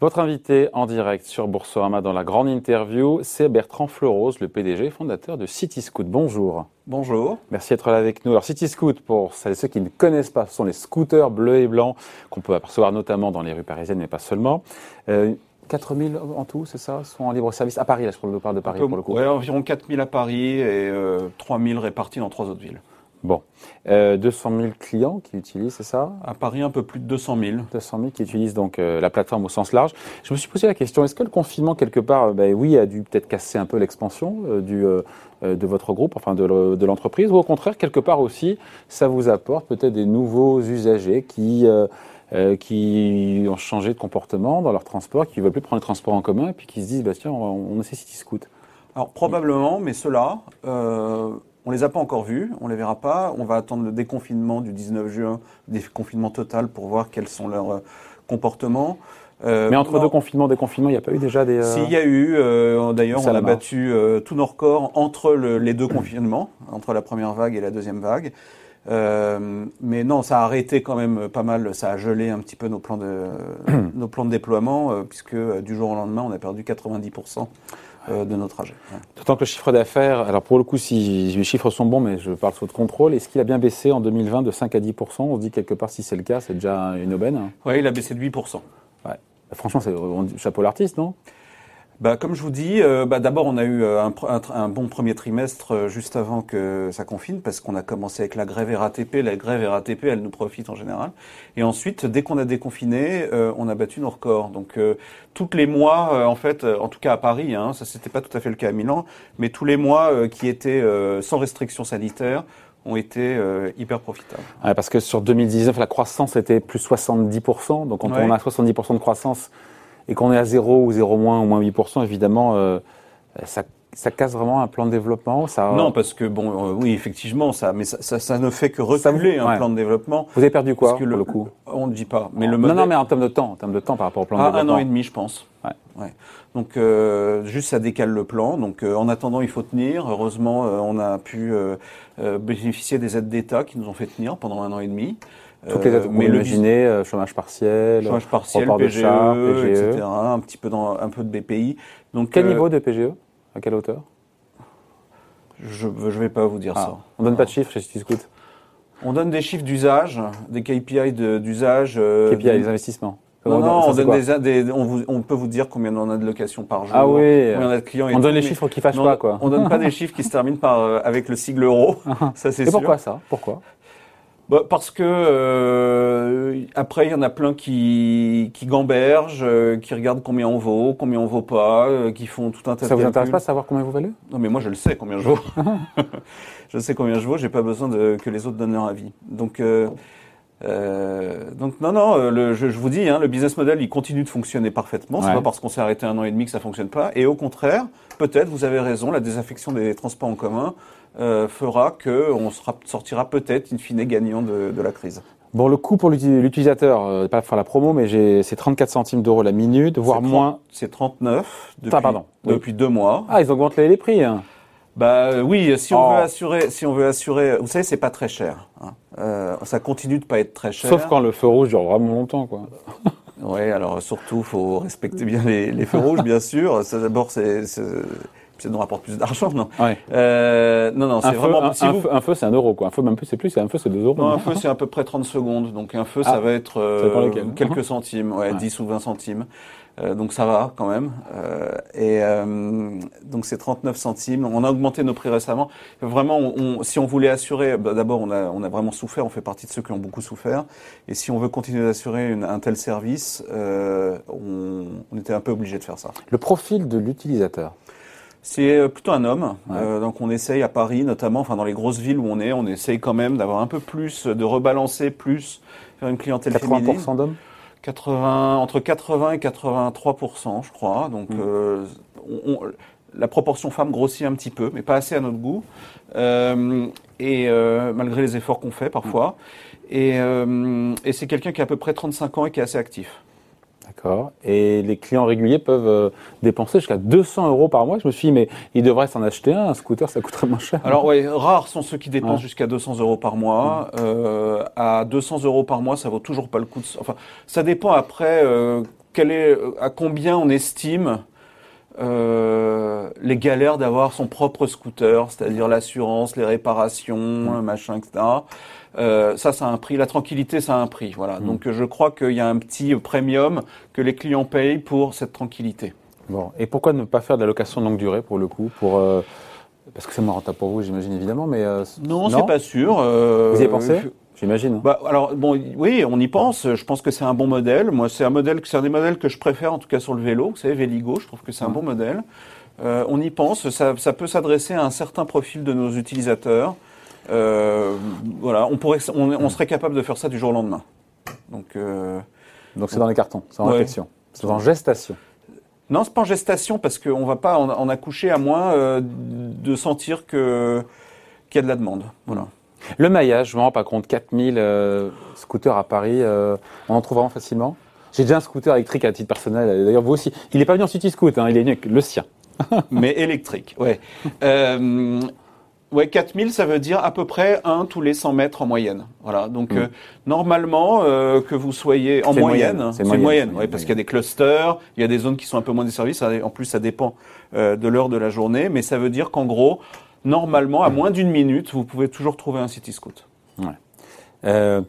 Votre invité en direct sur Boursorama dans la grande interview, c'est Bertrand Fleurose, le PDG fondateur de City Scoot. Bonjour. Bonjour. Merci d'être là avec nous. Alors City Scoot, pour celles et ceux qui ne connaissent pas, ce sont les scooters bleus et blancs qu'on peut apercevoir notamment dans les rues parisiennes, mais pas seulement. Euh, 4000 en tout, c'est ça, sont en libre service à Paris. Là, je parle de Paris pour le coup. Oui, environ 4000 à Paris et euh, 3000 répartis dans trois autres villes. Bon, euh, 200 000 clients qui utilisent, c'est ça? À Paris, un peu plus de 200 000. 200 000 qui utilisent donc euh, la plateforme au sens large. Je me suis posé la question est-ce que le confinement quelque part, euh, ben, oui, a dû peut-être casser un peu l'expansion euh, du euh, de votre groupe, enfin de, le- de l'entreprise, ou au contraire quelque part aussi, ça vous apporte peut-être des nouveaux usagers qui euh, euh, qui ont changé de comportement dans leur transport, qui ne veulent plus prendre le transport en commun, et puis qui se disent bah, tiens, on, on essaie City Scoot. Alors probablement, mais ceux-là, euh, on les a pas encore vus, on les verra pas. On va attendre le déconfinement du 19 juin, déconfinement total pour voir quels sont leurs euh, comportements. Euh, Mais entre non, deux confinements, déconfinements, il n'y a pas eu déjà des. euh, S'il y a eu, euh, d'ailleurs, on a battu euh, tous nos records entre le- les deux confinements, entre la première vague et la deuxième vague. Euh, mais non, ça a arrêté quand même pas mal, ça a gelé un petit peu nos plans de, nos plans de déploiement, euh, puisque euh, du jour au lendemain, on a perdu 90% euh, de nos trajets. Ouais. D'autant que le chiffre d'affaires, alors pour le coup, si les chiffres sont bons, mais je parle sous votre contrôle, est-ce qu'il a bien baissé en 2020 de 5 à 10% On se dit quelque part, si c'est le cas, c'est déjà une aubaine. hein. Ouais, il a baissé de 8%. Franchement, c'est chapeau l'artiste, non? Bah, comme je vous dis, euh, bah, d'abord on a eu euh, un, bon premier trimestre euh, juste avant que ça confine, parce qu'on a commencé avec la grève RATP. La grève RATP, elle nous profite en général. Et ensuite, dès qu'on a déconfiné, euh, on a battu nos records. Donc, tous les mois, en fait, en tout cas à Paris, hein, ça c'était pas tout à fait le cas à Milan, mais tous les mois qui étaient sans restrictions sanitaires ont été euh, hyper profitables. Ouais, Parce que sur 2019, la croissance était plus 70% Donc quand Ouais. on a 70% de croissance et qu'on est à 0 ou 0 moins ou moins 8% évidemment, euh, ça, ça casse vraiment un plan de développement. Ça, Non, parce que bon, euh, oui, effectivement, ça, mais ça, ça, ça ne fait que Ça reculer un ouais. plan de développement. Vous avez perdu quoi, Parce que pour le, coup? On ne dit pas, mais le Non, modèle. non, mais en termes de temps, en termes de temps par rapport au plan de Ah, un développement. an et demi, je pense. Ouais. Ouais. Donc, euh, juste ça décale le plan. Donc, euh, en attendant, il faut tenir. Heureusement, euh, on a pu euh, euh, bénéficier des aides d'État qui nous ont fait tenir pendant un an et demi. Toutes les Euh, aides qu'on mais peut le imaginer, euh, chômage partiel, chômage partiel, report de PGE, charges, PGE. etc. Un petit peu dans un peu de BPI. Donc, Quel euh, niveau de PGE À quelle hauteur? Je ne vais pas vous dire Ah, ça. On donne pas de chiffres chez City Scoot On donne des chiffres d'usage, des KPI d'usage. euh, KPI, les investissements. Non, non, on, donne quoi des, des- on, vous- on peut vous dire combien on a de locations par jour. Ah oui. combien on a de clients. et On tout, donne les chiffres qui fâchent Non, pas, quoi. On donne pas des chiffres qui se terminent par euh, avec le sigle euro. ça c'est Et sûr. pourquoi ça? Pourquoi? Bah, Parce que euh, après il y en a plein qui qui gambergent, euh, qui regardent combien on vaut, combien on vaut pas, euh, qui font tout un tas Ça de vous intéresse pas de savoir combien vous valez? Non mais moi je le sais combien je vaux. je sais combien je vaux. J'ai pas besoin de que les autres donnent leur avis. Donc euh, donc non non, euh, le, je, je vous dis, hein, le business model il continue de fonctionner parfaitement. C'est Ouais. pas parce qu'on s'est arrêté un an et demi que ça fonctionne pas. Et au contraire, peut-être vous avez raison, la désaffection des transports en commun euh, fera que on sera, sortira peut-être in fine gagnant de, de la crise. Bon, le coût pour l'uti- l'utilisateur, euh, pas faire la promo, mais j'ai- c'est 34 centimes d'euros la minute, voire C'est 30 moins. C'est 39 depuis, Ah, pardon. Oui. depuis deux mois. Ah, ils augmentent les, les prix. hein. Bah euh, oui, si on Oh. veut assurer, si on veut assurer, vous savez, c'est pas très cher. hein. Euh, ça continue de pas être très cher. Sauf quand le feu rouge dure vraiment longtemps, quoi. Ouais, alors surtout, faut respecter bien les, les feux rouges, bien sûr. D'abord, c'est- ça nous rapporte plus d'argent, non Ouais. euh, Non, non, c'est vraiment. un, si un vous- feu, un feu, c'est un euro, quoi. Un feu, même plus, c'est plus, c'est un feu, c'est 2 euros. Non, un feu, c'est à peu près 30 secondes. Donc un feu, Ah, ça va être euh, quelques centimes, ouais, Ouais. 10 ou 20 centimes. Euh, donc ça va quand même. Euh, et euh, donc c'est 39 centimes. On a augmenté nos prix récemment. Vraiment, on, on- si on voulait assurer, bah, d'abord on a, on a vraiment souffert. On fait partie de ceux qui ont beaucoup souffert. Et si on veut continuer d'assurer une- un tel service, euh, on, on était un peu obligé de faire ça. Le profil de l'utilisateur. C'est euh, plutôt un homme. Ouais. Euh, donc on essaye à Paris notamment, enfin dans les grosses villes où on est, on essaye quand même d'avoir un peu plus, de rebalancer plus, faire une clientèle féminine. 80% d'hommes? 80, entre 80 et 83 je crois. Donc Mm. euh, on- on- la proportion femme grossit un petit peu, mais pas assez à notre goût. Euh, et euh, malgré les efforts qu'on fait parfois. Et, euh, et c'est quelqu'un qui a à peu près 35 ans et qui est assez actif. D'accord. Et les clients réguliers peuvent euh, dépenser jusqu'à 200 euros par mois. Je me suis dit, mais ils devraient s'en acheter un. Un scooter, ça coûterait moins cher. Alors ouais, rares sont ceux qui dépensent Ouais. jusqu'à 200 euros par mois. Euh, à 200 euros par mois, ça vaut toujours pas le coup. De... Enfin, ça dépend après. euh, quel est, à combien on estime euh, les galères d'avoir son propre scooter, c'est-à-dire l'assurance, les réparations, Mm. machin, etc. Euh, ça, ça a un prix. La tranquillité, ça a un prix. Voilà. Mm. Donc, je crois qu'il y a un petit premium que les clients payent pour cette tranquillité. Bon. Et pourquoi ne pas faire de la location longue durée pour le coup pour, euh, Parce que c'est moins rentable pour vous, j'imagine, évidemment, mais. euh, Non, c'est pas sûr. Vous y avez pensé J'imagine. Bah, alors bon, oui, on y pense. Je pense que c'est un bon modèle. Moi, c'est un modèle, c'est un des modèles que je préfère, en tout cas sur le vélo. Vous savez, Véligo, je trouve que c'est un Mm. bon modèle. Euh, on y pense. Ça, ça peut s'adresser à un certain profil de nos utilisateurs. Euh, voilà, on pourrait, on, on serait capable de faire ça du jour au lendemain. Donc, euh, Donc c'est dans les cartons, c'est en Ouais. réflexion. C'est en gestation. non, c'est pas en gestation parce qu'on va pas en, en accoucher à moins euh, de sentir que qu'il y a de la demande. Voilà. Le maillage, je me rends pas compte, 4000 euh, scooters à Paris, on en trouve vraiment facilement J'ai déjà un scooter électrique à titre personnel, d'ailleurs vous aussi. Il n'est pas venu en City Scoot, hein, il est venu avec le sien. mais électrique. Ouais. Euh, ouais, 4000, ça veut dire à peu près un tous les 100 mètres en moyenne. Voilà. Donc Mm. euh, normalement euh, que vous soyez en moyenne, moyenne, hein, c'est moyenne, moyenne, ouais, parce qu'il y a des clusters, il y a des zones qui sont un peu moins desservies. Ça, en plus, ça dépend euh, de l'heure de la journée, mais ça veut dire qu'en gros, normalement, à moins d'une minute, vous pouvez toujours trouver un city scoot. Euh,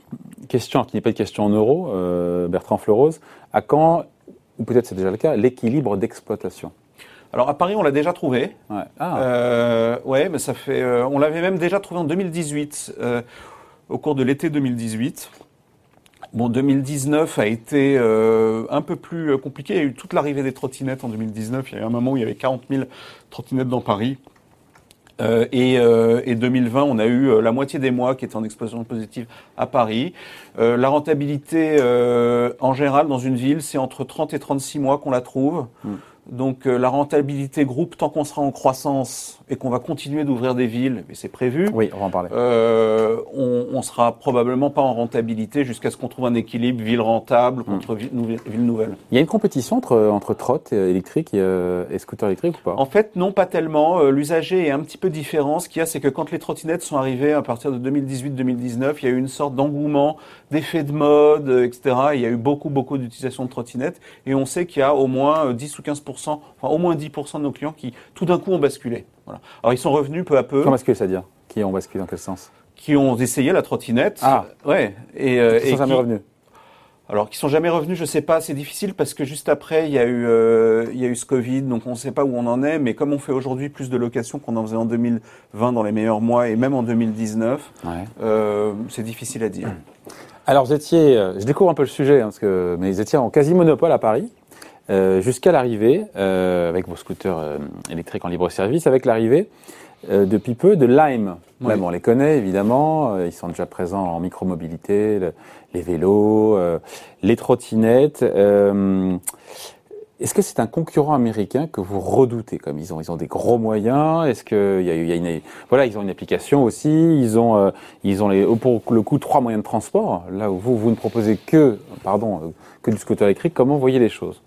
question qui n'est pas une question en euros, Bertrand Fleurose. À quand, ou peut-être c'est déjà le cas, l'équilibre d'exploitation? Alors à Paris, on l'a déjà trouvé. ouais. Ah, Euh, ouais, mais ça fait. euh, on l'avait même déjà trouvé en 2018, euh, au cours de l'été 2018. Bon, 2019 a été euh, un peu plus compliqué. Il y a eu toute l'arrivée des trottinettes en 2019. Il y a eu un moment où il y avait 40 000 trottinettes dans Paris. Euh, et, euh, et 2020, on a eu la moitié des mois qui étaient en explosion positive à Paris. Euh, la rentabilité, euh, en général, dans une ville, c'est entre 30 et 36 mois qu'on la trouve. Mm. Donc euh, la rentabilité groupe, tant qu'on sera en croissance et qu'on va continuer d'ouvrir des villes, et c'est prévu, oui, on va en parler. euh, on, on sera probablement pas en rentabilité jusqu'à ce qu'on trouve un équilibre ville rentable contre ville, nouvelle- ville nouvelle. Il y a une compétition entre, entre trotte et électrique et, euh, et scooter électrique ou pas? En fait, non, pas tellement. Euh, L'usager est un petit peu différent. Ce qu'il y a, c'est que quand les trottinettes sont arrivées à partir de 2018-2019, il y a eu une sorte d'engouement, d'effet de mode, euh, etc. Il y a eu beaucoup, beaucoup d'utilisation de trottinettes. Et on sait qu'il y a au moins euh, 10 ou 15 enfin au moins 10% de nos clients qui, tout d'un coup, ont basculé. Voilà. Alors, ils sont revenus peu à peu, Comment basculer, c'est-à-dire Qui ont basculé dans quel sens? Qui ont essayé la trottinette. Ah. Ouais. Et, euh, et sont jamais qui- revenus? Alors, qui sont jamais revenus, je sais pas, c'est difficile parce que juste après, il y a eu, euh, il y a eu ce Covid, donc on ne sait pas où on en est. Mais comme on fait aujourd'hui plus de locations qu'on en faisait en 2020 dans les meilleurs mois et même en 2019, Ouais. euh, c'est difficile à dire. Alors, vous étiez, euh, je découvre un peu le sujet, hein, parce que, mais vous étiez en quasi-monopole à Paris, euh, jusqu'à l'arrivée, euh, avec vos scooters euh, électriques en libre service, avec l'arrivée euh, depuis peu de Lime. Oui. Lime, on les connaît évidemment, euh, ils sont déjà présents en micromobilité, le- les vélos, euh, les trottinettes. euh, est-ce que c'est un concurrent américain que vous redoutez comme ils ont ils ont des gros moyens? Est-ce que il y a, y a une voilà ils ont une application aussi ils ont euh, ils ont les pour le coup trois moyens de transport là où vous vous ne proposez que pardon que du scooter électrique comment voyez les choses?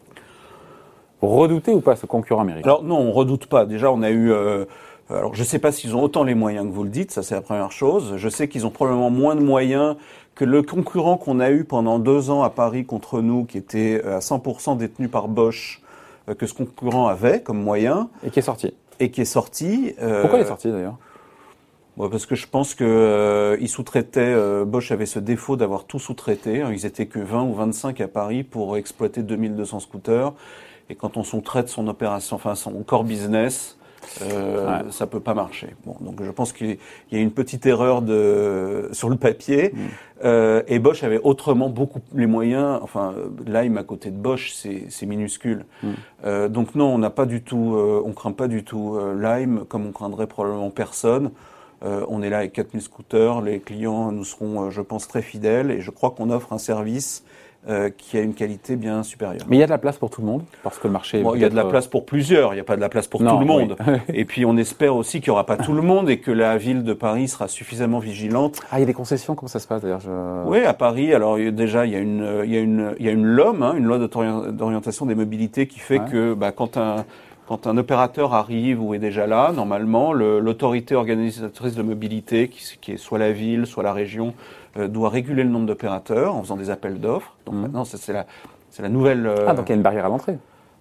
Redoutez ou pas ce concurrent américain Alors non, on redoute pas. Déjà, on a eu. euh, alors, je ne sais pas s'ils ont autant les moyens que vous le dites. Ça, c'est la première chose. Je sais qu'ils ont probablement moins de moyens que le concurrent qu'on a eu pendant deux ans à Paris contre nous, qui était euh, à 100% détenu par Bosch, euh, que ce concurrent avait comme moyen et qui est sorti et qui est sorti. euh, pourquoi il est sorti d'ailleurs? Parce que je pense que euh, ils sous-traitaient. euh, Bosch avait ce défaut d'avoir tout sous-traité. Ils étaient que 20 ou 25 à Paris pour exploiter 2200 scooters. Et quand on sous-traite son opération, enfin son core business, euh, Ouais. ça peut pas marcher. Bon, donc je pense qu'il y a une petite erreur de sur le papier. Mm. Euh, et Bosch avait autrement beaucoup les moyens. Enfin, Lime à côté de Bosch, c'est minuscule. Mm. Euh, donc non, on n'a pas du tout, euh, on craint pas du tout Lime comme on craindrait probablement personne. On est là avec 4000 scooters, les clients nous seront, je pense, très fidèles et je crois qu'on offre un service euh, qui a une qualité bien supérieure. mais il y a de la place pour tout le monde parce que le marché Bon, il y a de la place pour plusieurs, il n'y a pas de la place pour Non, tout le monde. oui. Et puis on espère aussi qu'il n'y aura pas tout le monde et que la ville de Paris sera suffisamment vigilante. ah il y a des concessions comment ça se passe d'ailleurs je... Oui, à Paris, alors déjà il y a une, il y a une, il y a une LOM, hein, une loi d'orientation des mobilités qui fait Ouais. que bah, quand un quand un opérateur arrive ou est déjà là, normalement, le- l'autorité organisatrice de mobilité, qui, qui est soit la ville, soit la région, doit réguler le nombre d'opérateurs en faisant des appels d'offres. Donc Mhm. maintenant, c'est la, C'est la nouvelle. euh, Ah, donc il y a une barrière à l'entrée.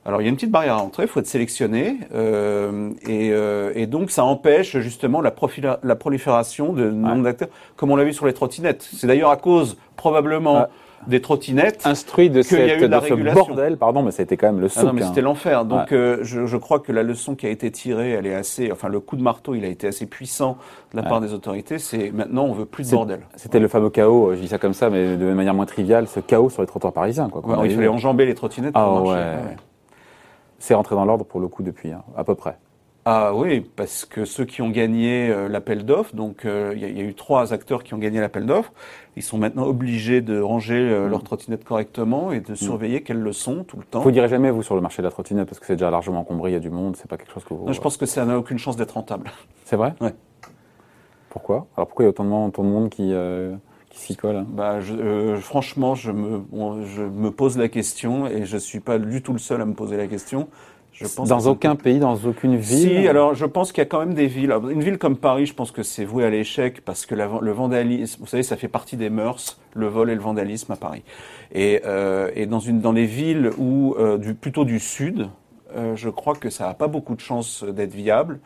Alors il y a une petite barrière à l'entrée, il faut être sélectionné, euh, et, euh, et donc ça empêche justement la, profila- la prolifération de nombre d'acteurs, comme on l'a vu sur les trottinettes. C'est d'ailleurs à cause probablement Ah. des trottinettes. Instruit de, Qu'il y a cette, eu de la de ce bordel, pardon, mais c'était quand même le Ah souk. non, mais hein. c'était l'enfer. Donc, euh, je, je crois que la leçon qui a été tirée, elle est assez, enfin, le coup de marteau, il a été assez puissant de la part des autorités. C'est maintenant, on veut plus de bordel. C'était le fameux chaos, je dis ça comme ça, mais de manière moins triviale, ce chaos sur les trottoirs parisiens. Quoi, Ouais, a il fallait enjamber les trottinettes Ah pour ouais. marcher. C'est rentré dans l'ordre pour le coup depuis, hein, à peu près. Ah oui, parce que ceux qui ont gagné euh, l'appel d'offres, donc euh, il y, a- il y a eu trois acteurs qui ont gagné l'appel d'offres, ils sont maintenant obligés de ranger euh, leurs trottinettes correctement et de surveiller qu'elles le sont tout le temps. Vous direz jamais, vous, sur le marché de la trottinette, parce que c'est déjà largement encombré, il y a du monde, c'est pas quelque chose que vous. Non, je pense que ça n'a aucune chance d'être rentable. C'est vrai? Ouais. Pourquoi? Alors pourquoi il y a autant de monde, autant de monde qui, qui s'y colle hein Bah, je, euh, franchement, je me, je me pose la question et je suis pas du tout le seul à me poser la question. Je pense Dans aucun pays, dans aucune ville Si, alors je pense qu'il y a quand même des villes. Une ville comme Paris, je pense que c'est voué à l'échec parce que la- le vandalisme, vous savez, ça fait partie des mœurs, le vol et le vandalisme à Paris. Et, euh, et dans, une, dans les villes où, euh, du, plutôt du sud, euh, je crois que ça n'a pas beaucoup de chances d'être viable.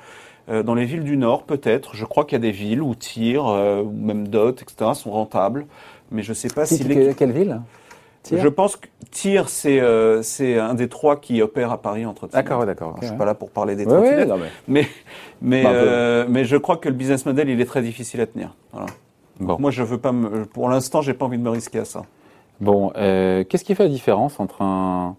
Euh, dans les villes du nord, peut-être. Je crois qu'il y a des villes où tir, euh, ou même Dot, etc., sont rentables. Mais je sais pas Si, l'équipe- quelle ville Tyr Je pense que Tir, c'est euh, c'est un des trois qui opère à Paris entre D'accord, ouais, d'accord. Alors, Je suis ouais. pas là pour parler des Ouais, ouais, trottinettes, non, mais- mais mais Bah, euh, mais je crois que le business model il est très difficile à tenir. Voilà. Bon. Moi je veux pas me, pour l'instant j'ai pas envie de me risquer à ça. Bon, euh, qu'est-ce qui fait la différence entre un,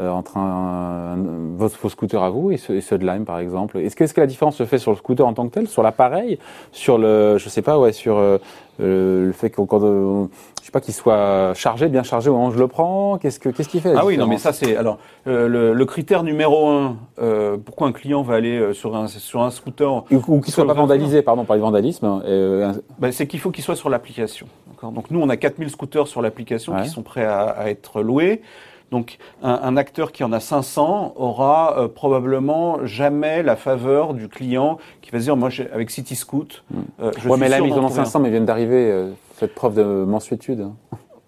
entre un, vos, vos scooters à vous et ceux, et ceux de Lime, par exemple Est-ce que, est-ce que la différence se fait sur le scooter en tant que tel, sur l'appareil, sur le, je sais pas, ouais, sur euh, euh, le fait qu'on, euh, je sais pas, qu'il soit chargé, bien chargé au moment où je le prends Qu'est-ce que, qu'est-ce qui fait la Ah oui non mais ça c'est alors euh, le, le critère numéro un euh, pourquoi un client va aller euh, sur un sur un scooter Ou, ou qu'il soit pas vandalisé, pardon, par le vandalisme. hein, euh, Ben, c'est qu'il faut qu'il soit sur l'application. Donc nous, on a 4000 scooters sur l'application Ouais. qui sont prêts à, à être loués. Donc un, un acteur qui en a 500 aura euh, probablement jamais la faveur du client qui va se dire, moi, avec Cityscoot, euh, je ouais, suis mais là, ils en ont trouver un. 500, mais viennent d'arriver. euh, cette preuve de mensuétude.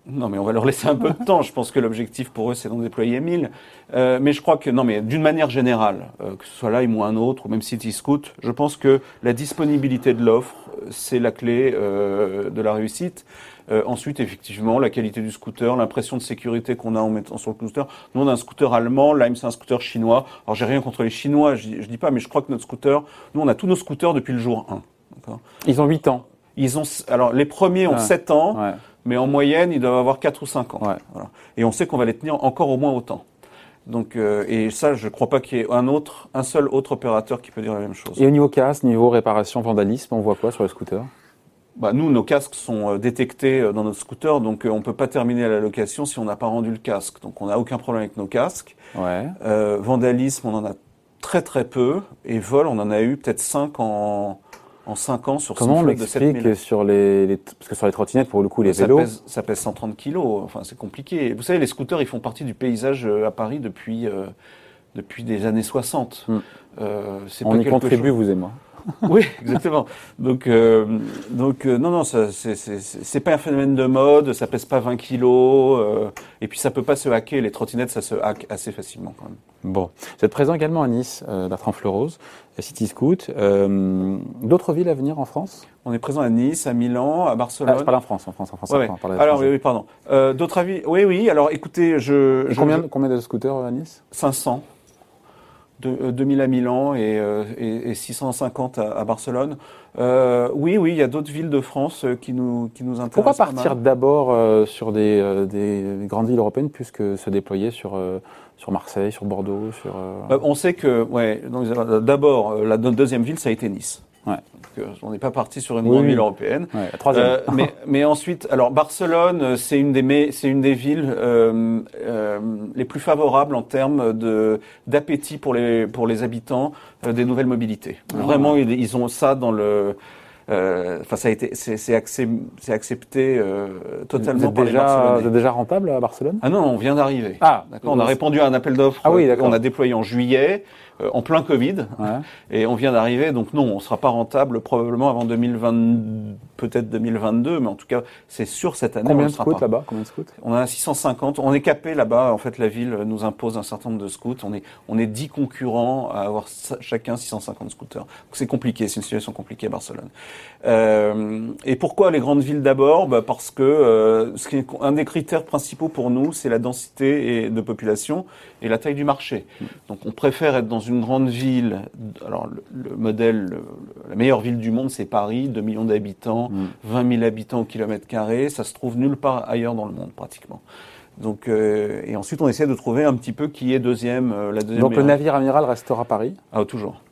Non, mais on va leur laisser un peu de temps. Je pense que l'objectif pour eux, c'est d'en déployer 1000. Euh, mais je crois que, non, mais d'une manière générale, euh, que ce soit Lime ou un autre, ou même Cityscoot, je pense que la disponibilité de l'offre, c'est la clé euh, de la réussite. Euh, ensuite, effectivement, la qualité du scooter, l'impression de sécurité qu'on a en mettant sur le scooter. Nous, on a un scooter allemand, Lime, c'est un scooter chinois. Alors, j'ai rien contre les Chinois, je, je dis pas, mais je crois que notre scooter, nous, on a tous nos scooters depuis le jour 1. D'accord? Ils ont 8 ans. Ils ont, alors, les premiers ont Ouais. 7 ans. Ouais. Mais en moyenne, ils doivent avoir 4 ou 5 ans. Ouais. Voilà. Et on sait qu'on va les tenir encore au moins autant. Donc, euh, et ça, je ne crois pas qu'il y ait un autre, un seul autre opérateur qui peut dire la même chose. Et au niveau casse, niveau réparation, vandalisme, on voit quoi sur le scooter? Bah, nous, nos casques sont euh, détectés euh, dans notre scooter, donc euh, on peut pas terminer la location si on n'a pas rendu le casque. Donc, on n'a aucun problème avec nos casques. Ouais. Euh, vandalisme, on en a très très peu. Et vol, on en a eu peut-être 5 en, en 5 ans sur Comment on l'explique 7000. sur les, les- parce que sur les trottinettes pour le coup les ça vélos pèse, ça pèse 130 kilos. Enfin, c'est compliqué. Vous savez, les scooters, ils font partie du paysage à Paris depuis euh, depuis des années 60. Hmm. Euh, c'est on pas y contribue chose- vous et moi. Oui, exactement. Donc euh, donc euh, non non, c'est pas un phénomène de mode. Ça pèse pas 20 kilos. euh, et puis ça peut pas se hacker. Les trottinettes, ça se hack assez facilement quand même. Bon, vous êtes présent également à Nice, euh, Bertrand Fleurose, à City Scoot. Euh, D'autres villes à venir en France? On est présent à Nice, à Milan, à ah, Barcelone. Je parle en France, en France, en France. Ouais, ouais. Alors oui, oui, pardon. Euh, D'autres avis? Oui, oui. Alors écoutez, je, Et je- combien, je- combien de scooters à Nice? 500. De, euh, 2000 à Milan et, euh, et, et 650 à, à Barcelone. Euh, oui, oui, il y a d'autres villes de France euh, qui nous, qui nous intéressent. Pourquoi partir d'abord euh, sur des, euh, des grandes villes européennes plus que se déployer sur, euh, sur Marseille, sur Bordeaux, sur... euh, Euh, On sait que, ouais, donc, euh, d'abord, euh, la deuxième ville, ça a été Nice. Ouais. Donc, euh, on n'est pas parti sur une Oui, grande ville européenne. ouais, la troisième. Euh, mais, mais ensuite, alors Barcelone, euh, c'est une des mais- c'est une des villes euh, euh, les plus favorables en termes de d'appétit pour les pour les habitants euh, des nouvelles mobilités. Ah. Vraiment, ils, ils ont ça dans le. euh, Enfin, ça a été, c'est c'est accep- c'est accepté euh, vous totalement êtes déjà, vous Barcelonais. êtes déjà rentable à Barcelone? Ah non, on vient d'arriver. Ah, D'accord, on a répondu à un appel d'offres Ah oui, d'accord. qu'on a déployé en juillet, en plein Covid, Ouais. et on vient d'arriver. Donc non, on sera pas rentable probablement avant 2020, peut-être 2022, mais en tout cas, c'est sûr cette année. Combien on de sera scouts là-bas? Combien de scouts? On a 650. On est capé là-bas. En fait, la ville nous impose un certain nombre de scouts. On est, on est 10 concurrents à avoir chacun 650 scooters. C'est compliqué. C'est une situation compliquée à Barcelone. Euh, et pourquoi les grandes villes d'abord? Bah Parce que euh, ce qui est un des critères principaux pour nous, c'est la densité et- de population et la taille du marché. Donc on préfère être dans une grande ville. Alors le, le modèle, le- la meilleure ville du monde, c'est Paris, 2 millions d'habitants, 20 000 habitants au kilomètre carré. Ça se trouve nulle part ailleurs dans le monde pratiquement. Donc euh, et ensuite on essaie de trouver un petit peu qui est deuxième, euh, la deuxième. Donc le navire amiral restera à Paris? Ah toujours.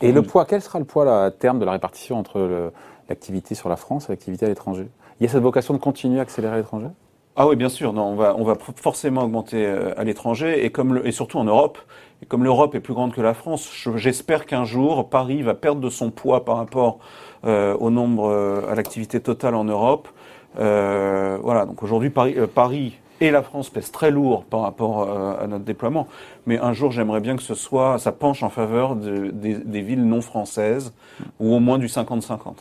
Et le poids, quel sera le poids là, à terme de la répartition entre l'activité sur la France et l'activité à l'étranger? Il y a cette vocation de continuer à accélérer à l'étranger? Ah oui, bien sûr. Non, on va, on va forcément augmenter euh, à l'étranger et comme le- et surtout en Europe. Et comme l'Europe est plus grande que la France, je- j'espère qu'un jour Paris va perdre de son poids par rapport euh, au nombre, euh, à l'activité totale en Europe. Euh, voilà. Donc aujourd'hui, Paris, Paris et la France pèsent très lourd par rapport à notre déploiement. Mais un jour, j'aimerais bien que ce soit, ça penche en faveur de- des, des villes non françaises ou au moins du 50-50.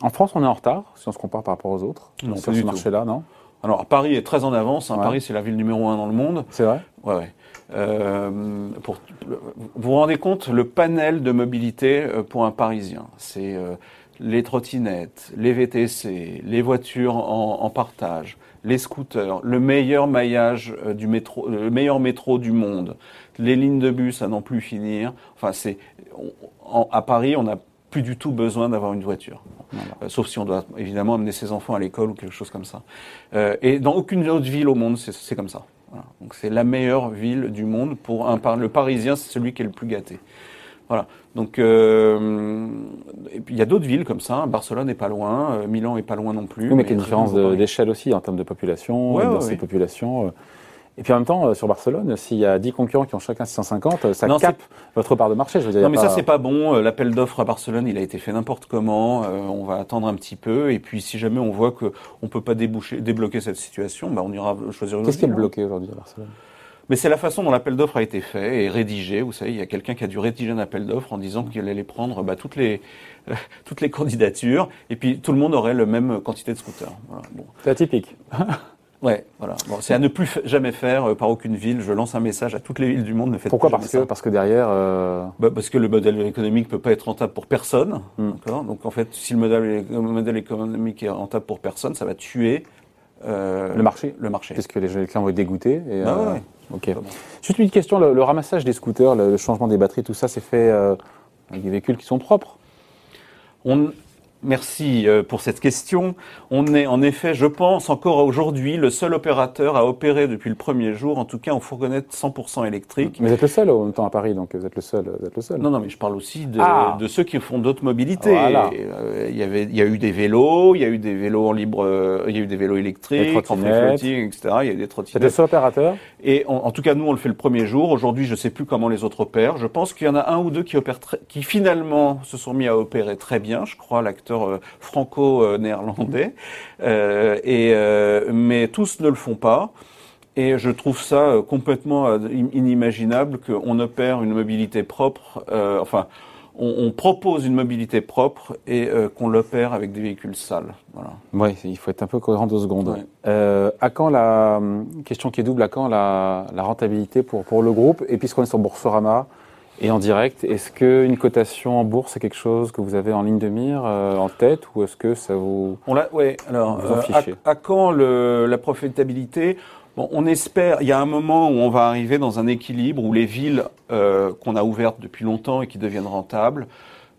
En France, on est en retard si on se compare par rapport aux autres Non, sur pas ce du tout. marché-là, non? Alors Paris est très en avance. hein. Ouais. Paris, c'est la ville numéro un dans le monde. C'est vrai? Ouais, ouais. Euh, pour, vous vous rendez compte le panel de mobilité euh, pour un Parisien C'est euh, les trottinettes, les VTC, les voitures en, en partage, les scooters, le meilleur maillage euh, du métro, le meilleur métro du monde, les lignes de bus à n'en plus finir. Enfin, c'est à Paris, on n'a plus du tout besoin d'avoir une voiture. Euh, sauf si on doit évidemment amener ses enfants à l'école ou quelque chose comme ça. Euh, et dans aucune autre ville au monde, c'est comme ça. Voilà. Donc c'est la meilleure ville du monde pour un par- le Parisien, c'est celui qui est le plus gâté. Voilà. Donc euh, et puis il y a d'autres villes comme ça. Barcelone n'est pas loin, Milan est pas loin non plus. Oui, mais a une différence de- d'échelle aussi en termes de population, Ouais, ouais, ces ouais. populations. Et puis en même temps, euh, sur Barcelone, s'il y a 10 concurrents qui ont chacun 650, euh, ça Non, cape votre part de marché. Je veux dire, Non, mais ça, c'est pas bon. Euh, L'appel d'offres à Barcelone, il a été fait n'importe comment. Euh, on va attendre un petit peu. Et puis, si jamais on voit que on peut pas déboucher, débloquer cette situation, bah, on ira choisir une Qu'est-ce qui est bloqué aujourd'hui à Barcelone? Mais c'est la façon dont l'appel d'offres a été fait et rédigé. Vous savez, il y a quelqu'un qui a dû rédiger un appel d'offres en disant qu'il allait prendre bah, toutes les euh, toutes les candidatures et puis tout le monde aurait le même quantité de scooters. Voilà. Bon. C'est atypique. Ouais, voilà. Bon, c'est à ne plus jamais faire euh, par aucune ville. Je lance un message à toutes les villes du monde. Ne faites Pourquoi plus parce que, parce que derrière, euh, bah, parce que le modèle économique peut pas être rentable pour personne. Mm. D'accord? Donc en fait, si le modèle, le modèle économique est rentable pour personne, ça va tuer euh, le marché, Le marché. puisque les, les clients vont être dégoûtés. Et, Bah euh, ouais. ok. Juste une question, le, le ramassage des scooters, le, le changement des batteries, tout ça, c'est fait euh, avec des véhicules qui sont propres? On, merci euh, pour cette question. On est en effet, je pense, encore aujourd'hui, le seul opérateur à opérer depuis le premier jour, en tout cas en fourgonnette 100% électrique. Mais vous êtes le seul en même temps à Paris, donc vous êtes le seul. Vous êtes le seul. Non, non, mais je parle aussi de, Ah. de ceux qui font d'autres mobilités. Voilà. Euh, Il y avait, il y a eu des vélos, il y a eu des vélos en libre, euh, il y a eu des vélos électriques, Des en free trottinettes. floating, etc. Il y a eu des Vous êtes le trottinettes. seul opérateur? Et en, en tout cas, nous, on le fait le premier jour. Aujourd'hui, je sais plus comment les autres opèrent. Je pense qu'il y en a un ou deux qui opèrent, très- qui finalement se sont mis à opérer très bien. Je crois l'acteur euh, franco-néerlandais. Euh, et euh, mais tous ne le font pas. Et je trouve ça complètement in- inimaginable qu'on opère une mobilité propre. euh, enfin, on, on propose une mobilité propre et euh, qu'on l'opère avec des véhicules sales. Voilà. Oui, il faut être un peu cohérent deux secondes. Euh, à quand la hum, question qui est double À quand la, la rentabilité pour pour le groupe? Et puisqu'on est sur Boursorama et en direct, est-ce qu'une cotation en bourse c'est quelque chose que vous avez en ligne de mire, euh, en tête, ou est-ce que ça vous On l'a, ouais. Alors, Vous en euh, à, à quand le, la profitabilité? Bon, on espère. Il y a un moment où on va arriver dans un équilibre où les villes euh, qu'on a ouvertes depuis longtemps et qui deviennent rentables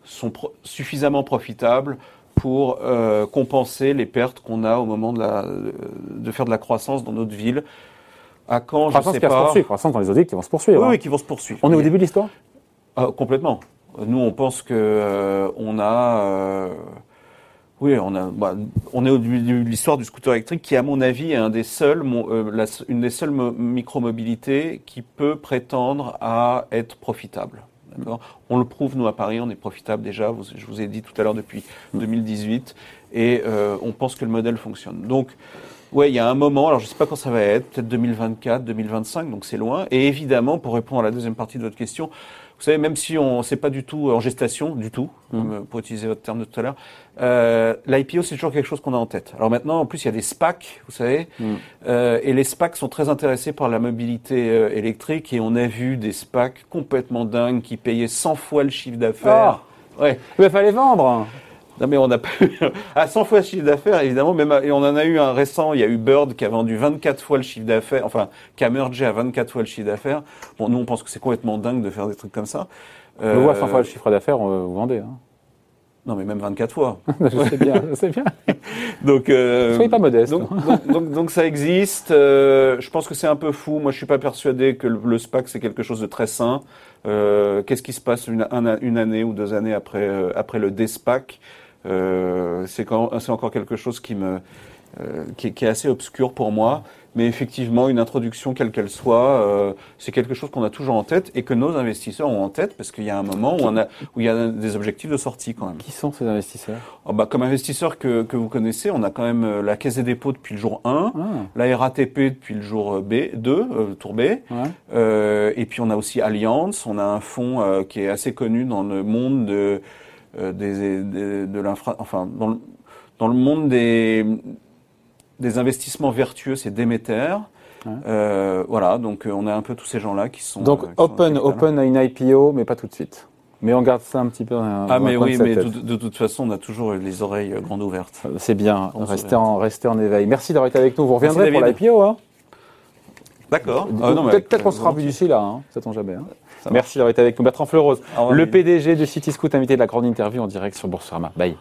sont pro- suffisamment profitables pour euh, compenser les pertes qu'on a au moment de, la, de faire de la croissance dans notre ville. À quand Je sais qui va se poursuivre, croissance dans les audits qui vont se poursuivre. Oui, hein. oui, qui vont se poursuivre. On est au début de l'histoire? Ah, complètement. Nous, on pense que euh, on a, euh, oui, on a, bah, on est au début de l'histoire du scooter électrique, qui, à mon avis, est un des seuls, euh, la- une des seules mo- micromobilités qui peut prétendre à être profitable. On le prouve, nous, à Paris, on est profitable déjà, vous- je vous ai dit tout à l'heure, depuis 2018, et euh, on pense que le modèle fonctionne. Donc, ouais, il y a un moment, alors je ne sais pas quand ça va être, peut-être 2024, 2025, donc c'est loin. Et évidemment, pour répondre à la deuxième partie de votre question, Vous savez, même si on c'est pas du tout en gestation, du tout, comme, euh, pour utiliser votre terme de tout à l'heure, euh, l'IPO c'est toujours quelque chose qu'on a en tête. Alors maintenant, en plus, il y a des SPAC, vous savez, Mhm. euh, et les SPAC sont très intéressés par la mobilité euh, électrique, et on a vu des SPAC complètement dingues qui payaient 100 fois le chiffre d'affaires. Ouais. Il fallait vendre. Non mais on a pas eu à 100 fois le chiffre d'affaires évidemment même à- et on en a eu un récent il y a eu Bird qui a vendu 24 fois le chiffre d'affaires enfin qui a mergé à 24 fois le chiffre d'affaires bon nous on pense que c'est complètement dingue de faire des trucs comme ça On Euh, voit 100 fois le chiffre d'affaires, on- vous vendez. Hein. non mais même 24 fois je sais bien, je sais bien. donc euh, Soyez pas modeste. donc, donc, donc, donc ça existe. Euh, je pense que c'est un peu fou. Moi, je suis pas persuadé que le, le SPAC c'est quelque chose de très sain. Euh, Qu'est-ce qui se passe une, un- une année ou deux années après euh, après le DSPAC euh, C'est encore quelque chose qui me euh, qui, est- qui est assez obscur pour moi. Mais effectivement, une introduction quelle qu'elle soit, euh, c'est quelque chose qu'on a toujours en tête et que nos investisseurs ont en tête parce qu'il y a un moment où, on a, où il y a des objectifs de sortie quand même. Qui sont ces investisseurs? Oh, bah, comme investisseur que, que vous connaissez, on a quand même euh, la Caisse des dépôts depuis le jour 1, Ah, la RATP depuis le jour euh, B, 2, euh, tour B, ouais. euh, et puis on a aussi Allianz, on a un fonds qui est assez connu dans le monde de, des, des- de l'infra, enfin dans le, dans le monde des, des investissements vertueux, c'est Demeter. Ouais. Euh, voilà, donc euh, on a un peu tous ces gens-là qui sont Donc euh, qui sont open, open à une IPO, mais pas tout de suite. Mais on garde ça un petit peu. un- Ah mais oui, mais de, de toute façon, on a toujours les oreilles euh, grandes ouvertes. C'est bien, restez en, restez en éveil. Merci d'avoir été avec nous. Vous Merci, reviendrez pour l'IPO. Hein? D'accord. Peut-être Ah, peut-être qu'on euh, sera vu d'ici là, hein. sait-on jamais. hein. Merci d'avoir été avec nous. Bertrand Fleurose, le. PDG de City Scoot, invité de la grande interview en direct sur Boursorama. Bye.